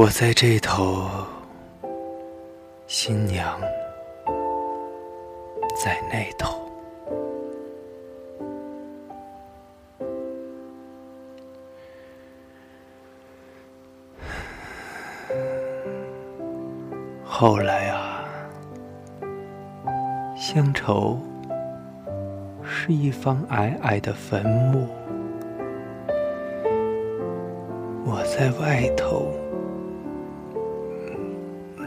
我在这头，新娘在那头。后来啊，乡愁是一方矮矮的坟墓，我在外头。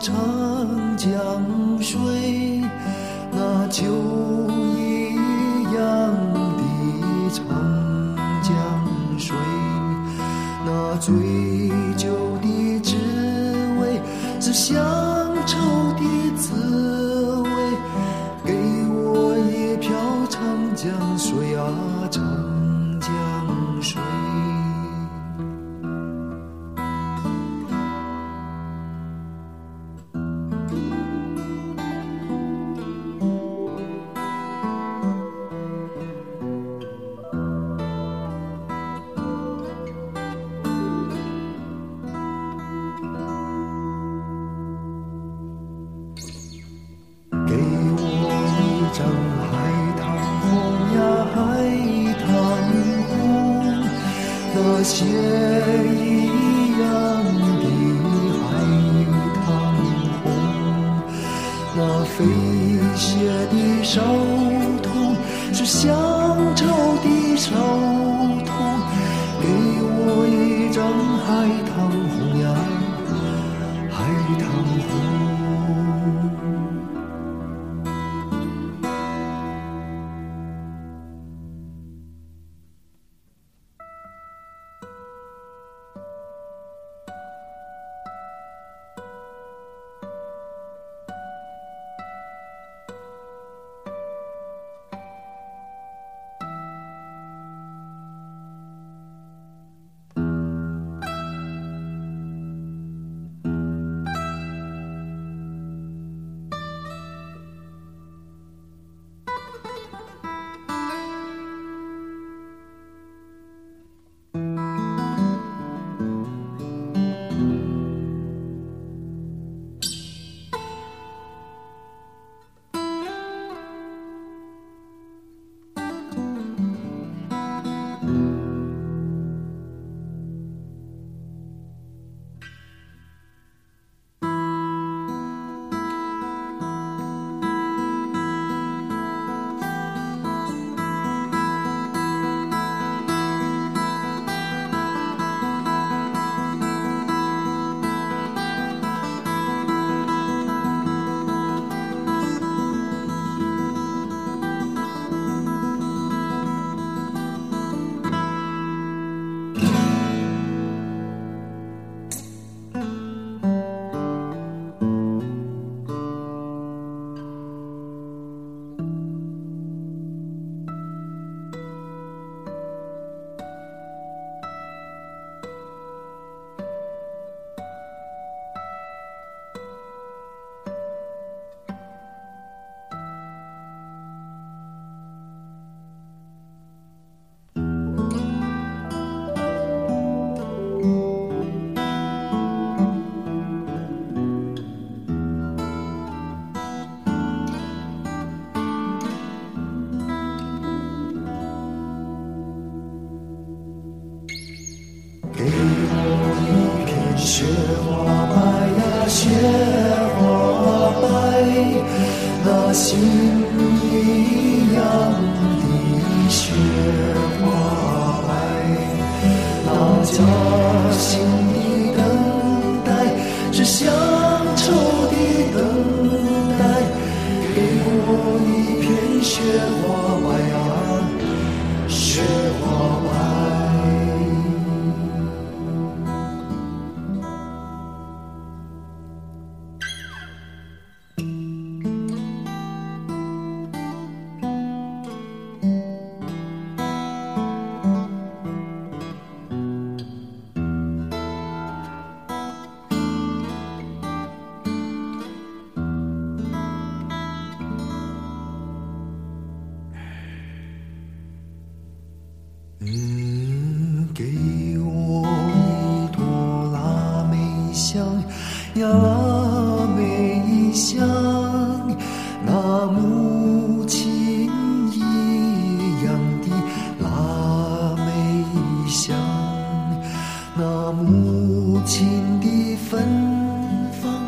长江水，那秋一样的长江水，那醉酒的滋味是乡愁的滋味。给我一瓢长江水啊，长江水。血一样的海棠红，那飞雪的手痛是乡愁的手那些像那母亲一样的腊梅香那母亲的芬芳